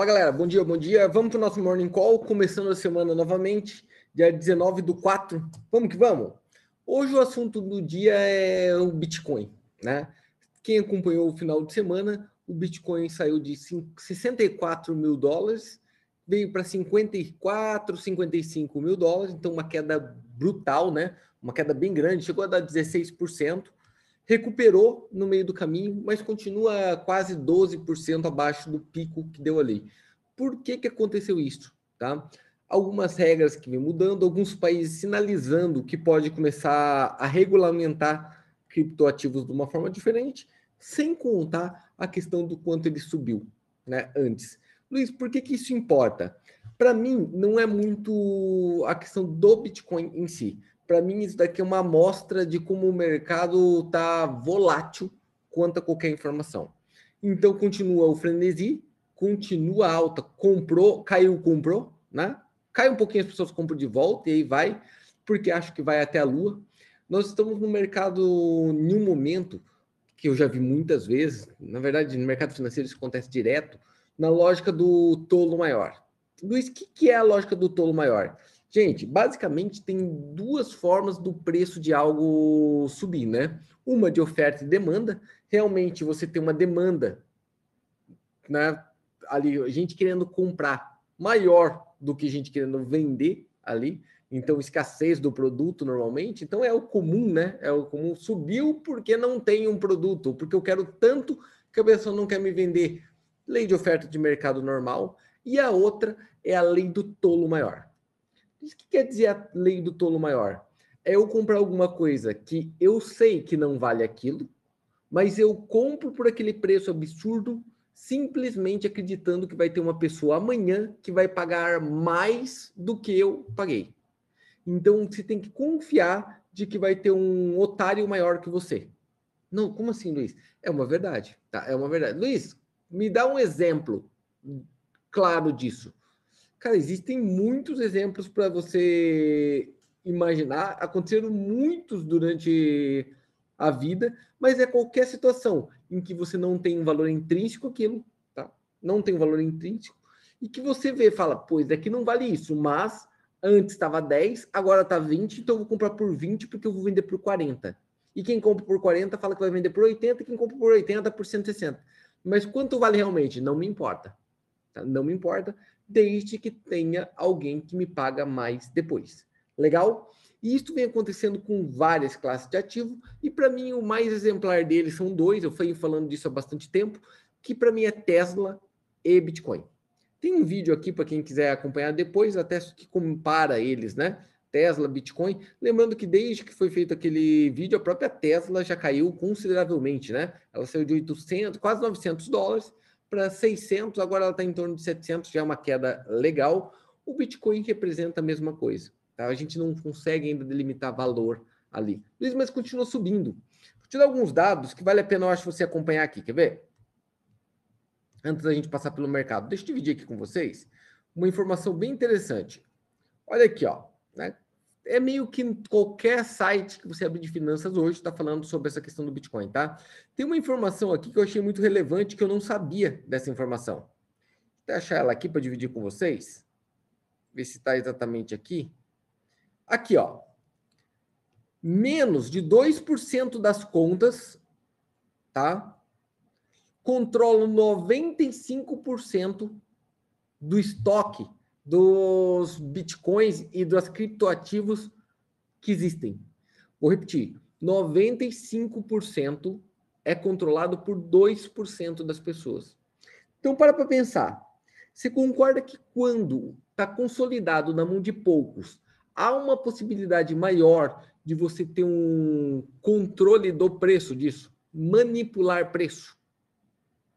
Fala galera, bom dia, bom dia. Vamos para o nosso Morning Call, começando a semana novamente, dia 19 do 4. Vamos que vamos? Hoje o assunto do dia é o Bitcoin, né? Quem acompanhou o final de semana, o Bitcoin saiu de 64 mil dólares, veio para 54, 55 mil dólares, então uma queda brutal, né? Uma queda bem grande, chegou a dar 16% recuperou no meio do caminho, mas continua quase 12% abaixo do pico que deu ali. Por que, que aconteceu isso? Tá? Algumas regras que vem mudando, alguns países sinalizando que pode começar a regulamentar criptoativos de uma forma diferente, sem contar a questão do quanto ele subiu né, antes. Luiz, por que, que isso importa? Para mim, não é muito a questão do Bitcoin em si para mim, isso daqui é uma amostra de como o mercado está volátil quanto a qualquer informação. Então, continua o frenesi, continua alta, comprou, caiu, comprou, né? Cai um pouquinho, as pessoas compram de volta e aí vai, porque acho que vai até a lua. Nós estamos no mercado, em um momento, que eu já vi muitas vezes, na verdade, no mercado financeiro isso acontece direto, na lógica do tolo maior. Luiz, o que, que é a lógica do tolo maior? Gente, basicamente tem duas formas do preço de algo subir, né? Uma de oferta e demanda. Realmente você tem uma demanda, né? Ali, gente querendo comprar maior do que gente querendo vender ali. Então, escassez do produto normalmente. Então, é o comum, né? É o comum. Subiu porque não tem um produto, porque eu quero tanto que a pessoa não quer me vender. Lei de oferta de mercado normal. E a outra é a lei do tolo maior. O que quer dizer a lei do tolo maior? É eu comprar alguma coisa que eu sei que não vale aquilo, mas eu compro por aquele preço absurdo, simplesmente acreditando que vai ter uma pessoa amanhã que vai pagar mais do que eu paguei. Então você tem que confiar de que vai ter um otário maior que você. Não, como assim, Luiz? É uma verdade, tá? É uma verdade. Luiz, me dá um exemplo claro disso. Cara, existem muitos exemplos para você imaginar. Aconteceram muitos durante a vida, mas é qualquer situação em que você não tem um valor intrínseco aquilo, tá? Não tem um valor intrínseco e que você vê, fala, pois daqui não vale isso, mas antes estava 10, agora está 20, então eu vou comprar por 20 porque eu vou vender por 40. E quem compra por 40 fala que vai vender por 80, e quem compra por 80 por 160. Mas quanto vale realmente? Não me importa. Tá? Não me importa desde que tenha alguém que me paga mais depois. Legal? E isso vem acontecendo com várias classes de ativo, e para mim o mais exemplar deles são dois, eu fui falando disso há bastante tempo, que para mim é Tesla e Bitcoin. Tem um vídeo aqui para quem quiser acompanhar depois, até que compara eles, né? Tesla, Bitcoin. Lembrando que desde que foi feito aquele vídeo, a própria Tesla já caiu consideravelmente, né? Ela saiu de 800, quase 900 dólares para 600, agora ela está em torno de 700, já é uma queda legal. O Bitcoin representa a mesma coisa. Tá? A gente não consegue ainda delimitar valor ali. Luiz, mas continua subindo. Vou te dar alguns dados que vale a pena, eu acho, você acompanhar aqui. Quer ver? Antes da gente passar pelo mercado. Deixa eu dividir aqui com vocês uma informação bem interessante. Olha aqui, ó. Né? É meio que qualquer site que você abrir de finanças hoje está falando sobre essa questão do Bitcoin, tá? Tem uma informação aqui que eu achei muito relevante que eu não sabia dessa informação. Vou achar ela aqui para dividir com vocês. Ver se está exatamente aqui. Aqui, ó. Menos de 2% das contas, tá? Controlam 95% do estoque dos bitcoins e dos criptoativos que existem. Vou repetir: 95% é controlado por 2% das pessoas. Então, para para pensar. Você concorda que quando está consolidado na mão de poucos, há uma possibilidade maior de você ter um controle do preço disso? Manipular preço?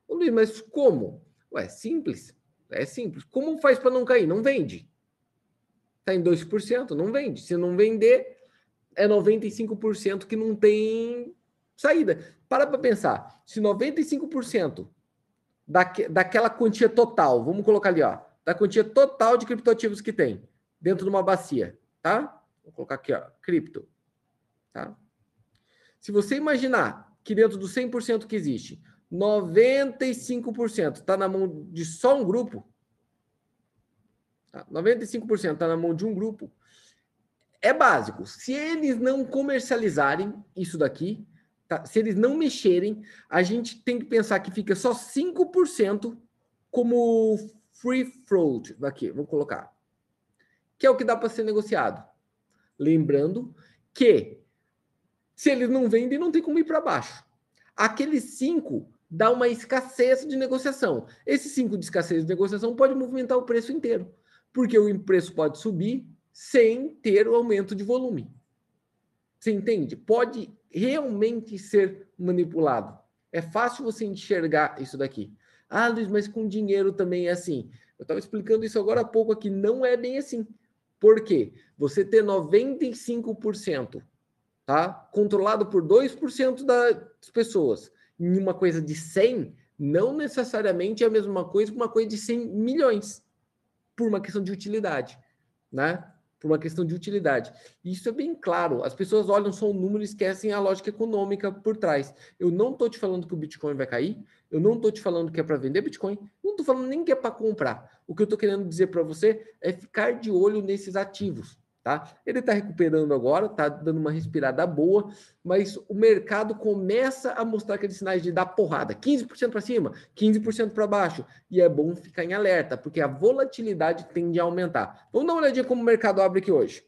Luiz, mas como? Ué, simples. É simples. Como faz para não cair? Não vende. Está em 2%, não vende. Se não vender, é 95% que não tem saída. Para para pensar. Se 95% daque, daquela quantia total, vamos colocar ali, ó, da quantia total de criptoativos que tem dentro de uma bacia, tá? Vou colocar aqui, ó, cripto, tá? Se você imaginar que dentro do 100% que existe, 95% está na mão de só um grupo, Tá? 95% está na mão de um grupo. É básico. Se eles não comercializarem isso daqui, tá? se eles não mexerem, a gente tem que pensar que fica só 5% como free float. Aqui, vou colocar. Que é o que dá para ser negociado. Lembrando que se eles não vendem, não tem como ir para baixo. Aqueles 5 dá uma escassez de negociação. Esse 5 de escassez de negociação pode movimentar o preço inteiro, porque o preço pode subir sem ter o aumento de volume. Você entende? Pode realmente ser manipulado. É fácil você enxergar isso daqui. Ah, Luiz, mas com dinheiro também é assim. Eu estava explicando isso agora há pouco aqui. Não é bem assim. Por quê? Você ter 95%, tá? Controlado por 2% das pessoas em uma coisa de 100 não necessariamente é a mesma coisa que uma coisa de 100 milhões, por uma questão de utilidade, né? Por uma questão de utilidade. Isso é bem claro. As pessoas olham só o número e esquecem a lógica econômica por trás. Eu não estou te falando que o Bitcoin vai cair, eu não estou te falando que é para vender Bitcoin, não estou falando nem que é para comprar. O que eu estou querendo dizer para você é ficar de olho nesses ativos tá? Ele está recuperando agora, está dando uma respirada boa, mas o mercado começa a mostrar aqueles sinais de dar porrada, 15% para cima, 15% para baixo, e é bom ficar em alerta, porque a volatilidade tende a aumentar. Vamos dar uma olhadinha como o mercado abre aqui hoje.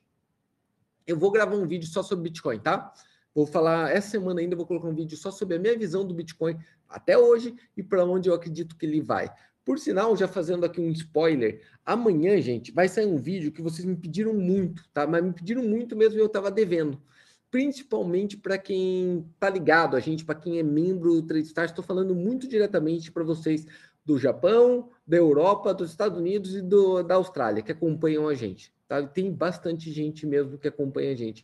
Eu vou gravar um vídeo só sobre Bitcoin, tá? Vou falar essa semana ainda, vou colocar um vídeo só sobre a minha visão do Bitcoin até hoje e para onde eu acredito que ele vai. Por sinal, já fazendo aqui um spoiler, amanhã, gente, vai sair um vídeo que vocês me pediram muito, tá? Mas me pediram muito mesmo e eu estava devendo. Principalmente para quem tá ligado, a gente, para quem é membro do TradeStars, estou falando muito diretamente para vocês do Japão, da Europa, dos Estados Unidos e do, da Austrália, que acompanham a gente. Tá? Tem bastante gente mesmo que acompanha a gente.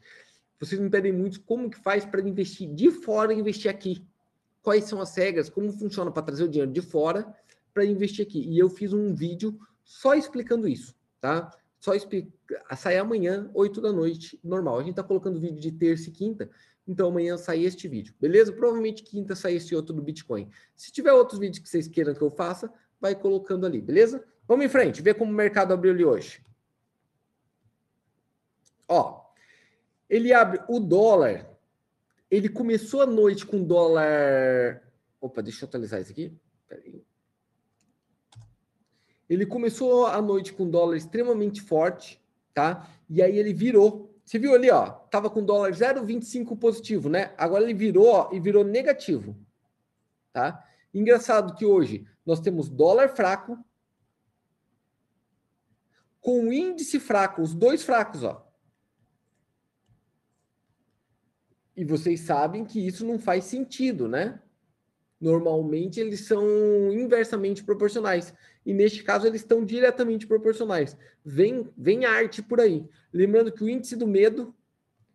Vocês me pedem muito como que faz para investir de fora e investir aqui. Quais são as regras, como funciona para trazer o dinheiro de fora para investir aqui. E eu fiz um vídeo só explicando isso, tá? Só explica... sai amanhã, 8 da noite, normal. A gente está colocando vídeo de terça e quinta, então amanhã sai este vídeo, beleza? Provavelmente quinta sai esse outro do Bitcoin. Se tiver outros vídeos que vocês queiram que eu faça, vai colocando ali, beleza? Vamos em frente, ver como o mercado abriu ali hoje. Ó, ele abre o dólar, ele começou a noite com dólar. Opa, deixa eu atualizar isso aqui. Ele começou a noite com dólar extremamente forte, tá? E aí ele virou. Você viu ali, ó, tava com dólar 0,25 positivo, né? Agora ele virou ó, e virou negativo, tá? Engraçado que hoje nós temos dólar fraco com índice fraco, os dois fracos, ó. E vocês sabem que isso não faz sentido, né? Normalmente eles são inversamente proporcionais. E neste caso eles estão diretamente proporcionais. Vem, vem arte por aí. Lembrando que o índice do medo,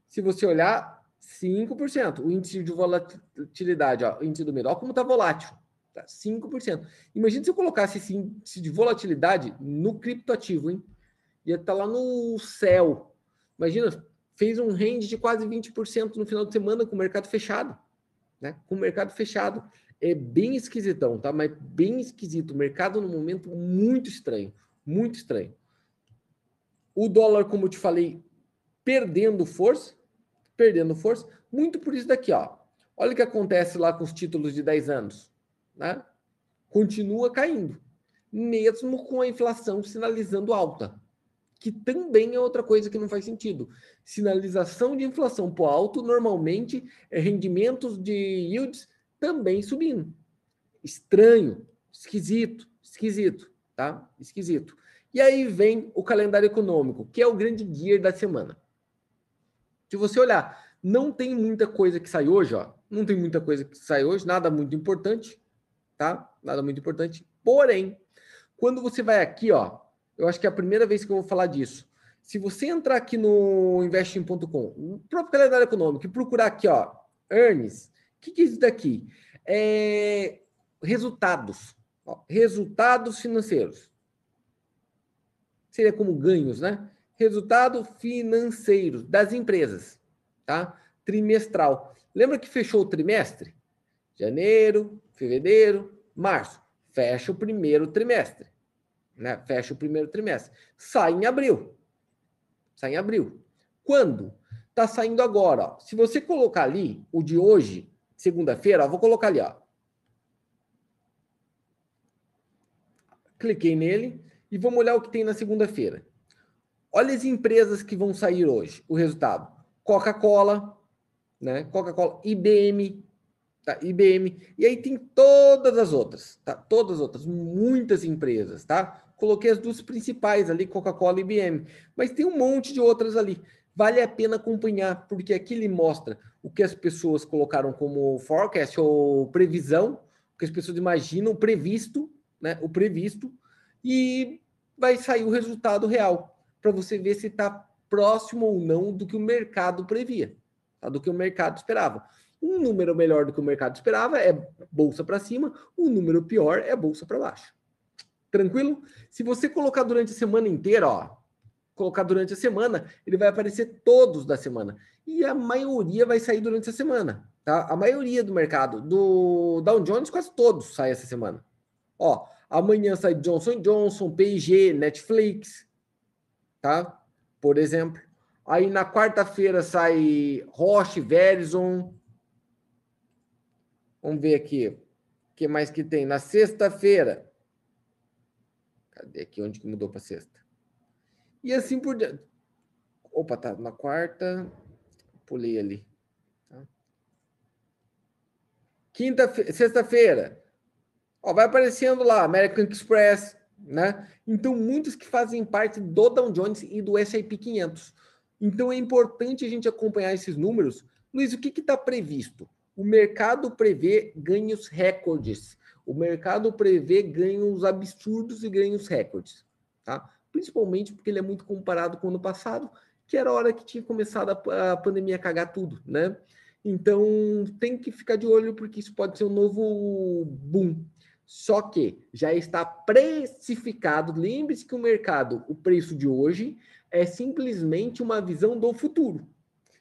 se você olhar, 5%. O índice de volatilidade, ó, o índice do medo, olha como está volátil. Tá? 5%. Imagina se eu colocasse esse índice de volatilidade no criptoativo, hein? Ia estar tá lá no céu. Imagina, fez um range de quase 20% no final de semana com o mercado fechado. Né? Com o mercado fechado é bem esquisitão, tá? Mas bem esquisito. O mercado no momento muito estranho, muito estranho. O dólar, como eu te falei, perdendo força, perdendo força, muito por isso daqui, ó. Olha o que acontece lá com os títulos de 10 anos, né? Continua caindo, mesmo com a inflação sinalizando alta, que também é outra coisa que não faz sentido. Sinalização de inflação por alto normalmente é rendimentos de yields também subindo. Estranho, esquisito, esquisito, tá? Esquisito. E aí vem o calendário econômico, que é o grande guia da semana. Se você olhar, não tem muita coisa que sai hoje, ó. Não tem muita coisa que sai hoje, nada muito importante, tá? Nada muito importante. Porém, quando você vai aqui, ó, eu acho que é a primeira vez que eu vou falar disso. Se você entrar aqui no investing.com, o próprio calendário econômico, e procurar aqui, ó, earnings, que, que é isso daqui? É resultados. Ó, resultados financeiros. Seria como ganhos, né? Resultado financeiro das empresas, tá? Trimestral. Lembra que fechou o trimestre? Janeiro, fevereiro, março. Fecha o primeiro trimestre. né? Fecha o primeiro trimestre. Sai em abril. Sai em abril. Quando? Tá saindo agora, ó. Se você colocar ali o de hoje, segunda-feira, vou colocar ali, ó. Cliquei nele e vamos olhar o que tem na segunda-feira. Olha as empresas que vão sair hoje, o resultado. Coca-Cola, né? Coca-Cola, IBM, tá? IBM. E aí tem todas as outras, tá? Todas as outras, muitas empresas, tá? Coloquei as duas principais ali, Coca-Cola e IBM. Mas tem um monte de outras ali. Vale a pena acompanhar, porque aqui ele mostra o que as pessoas colocaram como forecast ou previsão, o que as pessoas imaginam, previsto, né? O previsto, e vai sair o resultado real, para você ver se está próximo ou não do que o mercado previa, tá? do que o mercado esperava. Um número melhor do que o mercado esperava é bolsa para cima, um número pior é bolsa para baixo. Tranquilo? Se você colocar durante a semana inteira, ó, colocar durante a semana, ele vai aparecer todos da semana. E a maioria vai sair durante a semana, tá? A maioria do mercado, do Dow Jones, quase todos saem essa semana. Ó, amanhã sai Johnson Johnson, P&G, Netflix, tá? Por exemplo. Aí na quarta-feira sai Roche, Verizon. Vamos ver aqui. O que mais que tem? Na sexta-feira, Cadê aqui? Onde que mudou para sexta? E assim por diante. Opa, tá na quarta. Pulei ali. Tá? Quinta, sexta-feira. Ó, vai aparecendo lá, American Express, né? Então, muitos que fazem parte do Dow Jones e do S&P 500. Então, é importante a gente acompanhar esses números. Luiz, o que está previsto? O mercado prevê ganhos recordes o mercado prevê ganhos absurdos e ganhos recordes, tá? Principalmente porque ele é muito comparado com o ano passado, que era a hora que tinha começado a, a pandemia cagar tudo, né? Então tem que ficar de olho porque isso pode ser um novo boom. Só que já está precificado. Lembre-se que o mercado, o preço de hoje, é simplesmente uma visão do futuro.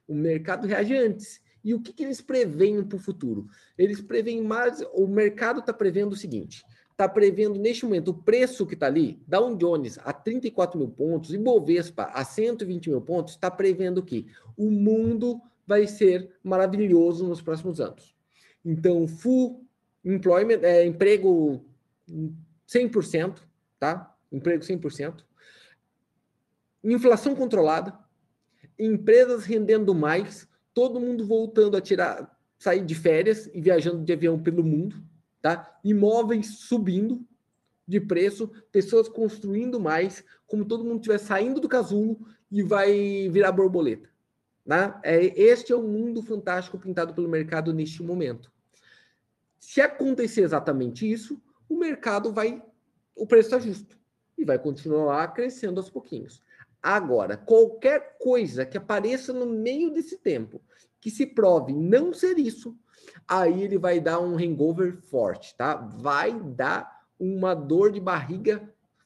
O mercado reage antes. E o que, que eles preveem para o futuro? Eles preveem mais. O mercado está prevendo o seguinte: está prevendo neste momento o preço que está ali, Dow Jones a 34 mil pontos e Bovespa a 120 mil pontos, está prevendo que o mundo vai ser maravilhoso nos próximos anos. Então, full employment, é, emprego 100%, tá? Emprego 100%. Inflação controlada, empresas rendendo mais, todo mundo voltando a tirar, sair de férias e viajando de avião pelo mundo, tá? Imóveis subindo de preço, pessoas construindo mais, como todo mundo estiver saindo do casulo e vai virar borboleta. Né? É, este é o mundo fantástico pintado pelo mercado neste momento. Se acontecer exatamente isso, o mercado vai, o preço está justo e vai continuar crescendo aos pouquinhos. Agora, qualquer coisa que apareça no meio desse tempo, que se prove não ser isso, aí ele vai dar um hangover forte, tá? Vai dar uma dor de barriga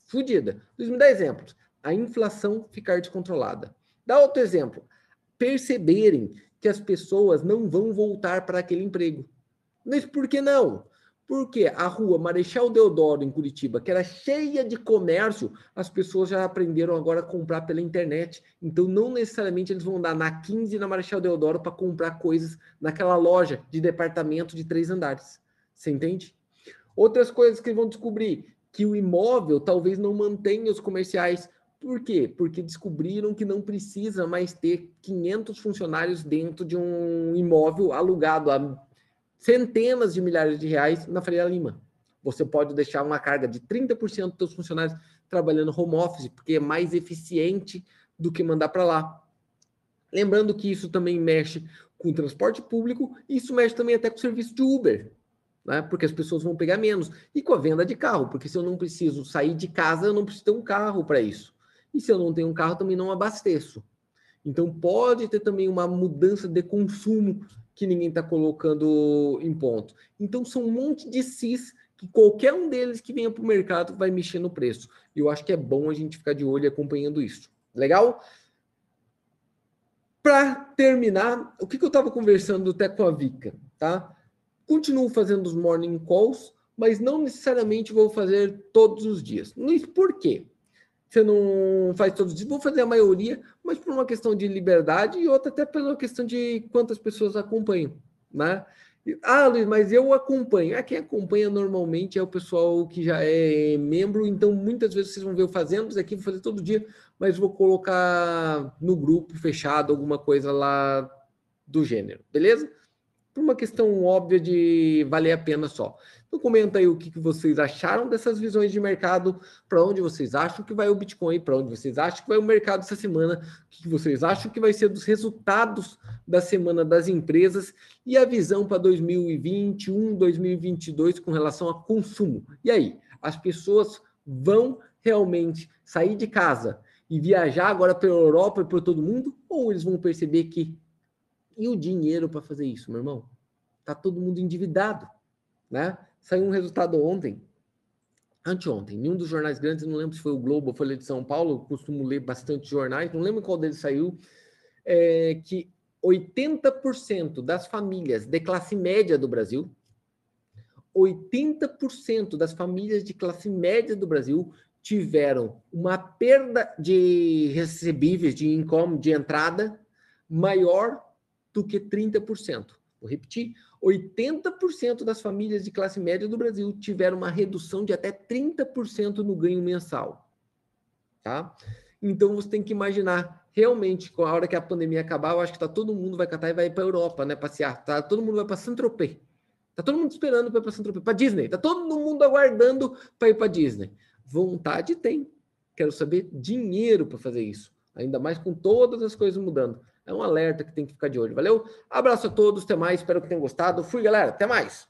fodida. Me dá exemplos. A inflação ficar descontrolada. Dá outro exemplo. Perceberem que as pessoas não vão voltar para aquele emprego. Mas por que não? Porque a rua Marechal Deodoro, em Curitiba, que era cheia de comércio, as pessoas já aprenderam agora a comprar pela internet. Então, não necessariamente eles vão andar na 15 e na Marechal Deodoro para comprar coisas naquela loja de departamento de três andares. Você entende? Outras coisas que vão descobrir que o imóvel talvez não mantenha os comerciais. Por quê? Porque descobriram que não precisa mais ter 500 funcionários dentro de um imóvel alugado a centenas de milhares de reais na Faria Lima. Você pode deixar uma carga de 30% dos seus funcionários trabalhando home office, porque é mais eficiente do que mandar para lá. Lembrando que isso também mexe com o transporte público, isso mexe também até com o serviço de Uber, né? porque as pessoas vão pegar menos. E com a venda de carro, porque se eu não preciso sair de casa, eu não preciso ter um carro para isso. E se eu não tenho um carro, também não abasteço. Então pode ter também uma mudança de consumo que ninguém está colocando em ponto. Então, são um monte de CIS que qualquer um deles que venha para o mercado vai mexer no preço. E eu acho que é bom a gente ficar de olho acompanhando isso. Legal? Para terminar, o que, que eu estava conversando até com a Vika, tá? Continuo fazendo os morning calls, mas não necessariamente vou fazer todos os dias. Por quê? Você não faz todos os dias, vou fazer a maioria, mas por uma questão de liberdade e outra até pela questão de quantas pessoas acompanham, né? Ah, Luiz, mas eu acompanho. É, quem acompanha normalmente é o pessoal que já é membro, então muitas vezes vocês vão ver eu fazendo isso aqui, vou fazer todo dia, mas vou colocar no grupo fechado alguma coisa lá do gênero, beleza? Por uma questão óbvia de valer a pena só. Então comenta aí o que, vocês acharam dessas visões de mercado, para onde vocês acham que vai o Bitcoin, para onde vocês acham que vai o mercado essa semana, o que, que vocês acham que vai ser dos resultados da semana das empresas e a visão para 2021, 2022 com relação a consumo. E aí, as pessoas vão realmente sair de casa e viajar agora pela Europa e por todo mundo, ou eles vão perceber que e o dinheiro para fazer isso, meu irmão? Tá todo mundo endividado, né? Saiu um resultado ontem, anteontem, em um dos jornais grandes, não lembro se foi o Globo ou Folha de São Paulo, costumo ler bastante jornais, não lembro qual deles saiu, é, que 80% das famílias de classe média do Brasil, 80% das famílias de classe média do Brasil tiveram uma perda de recebíveis, de income, de entrada, maior do que 30%. Vou repetir: 80% das famílias de classe média do Brasil tiveram uma redução de até 30% no ganho mensal. Tá? Então você tem que imaginar realmente, com a hora que a pandemia acabar, eu acho que tá todo mundo vai catar e vai para Europa, né, passear, tá? Todo mundo vai para Saint-Tropez. Tá todo mundo esperando para ir para Saint-Tropez, para Disney. Tá todo mundo aguardando para ir para Disney. Vontade tem. Quero saber dinheiro para fazer isso. Ainda mais com todas as coisas mudando. É um alerta que tem que ficar de olho. Valeu? Abraço a todos, até mais. Espero que tenham gostado. Fui, galera. Até mais.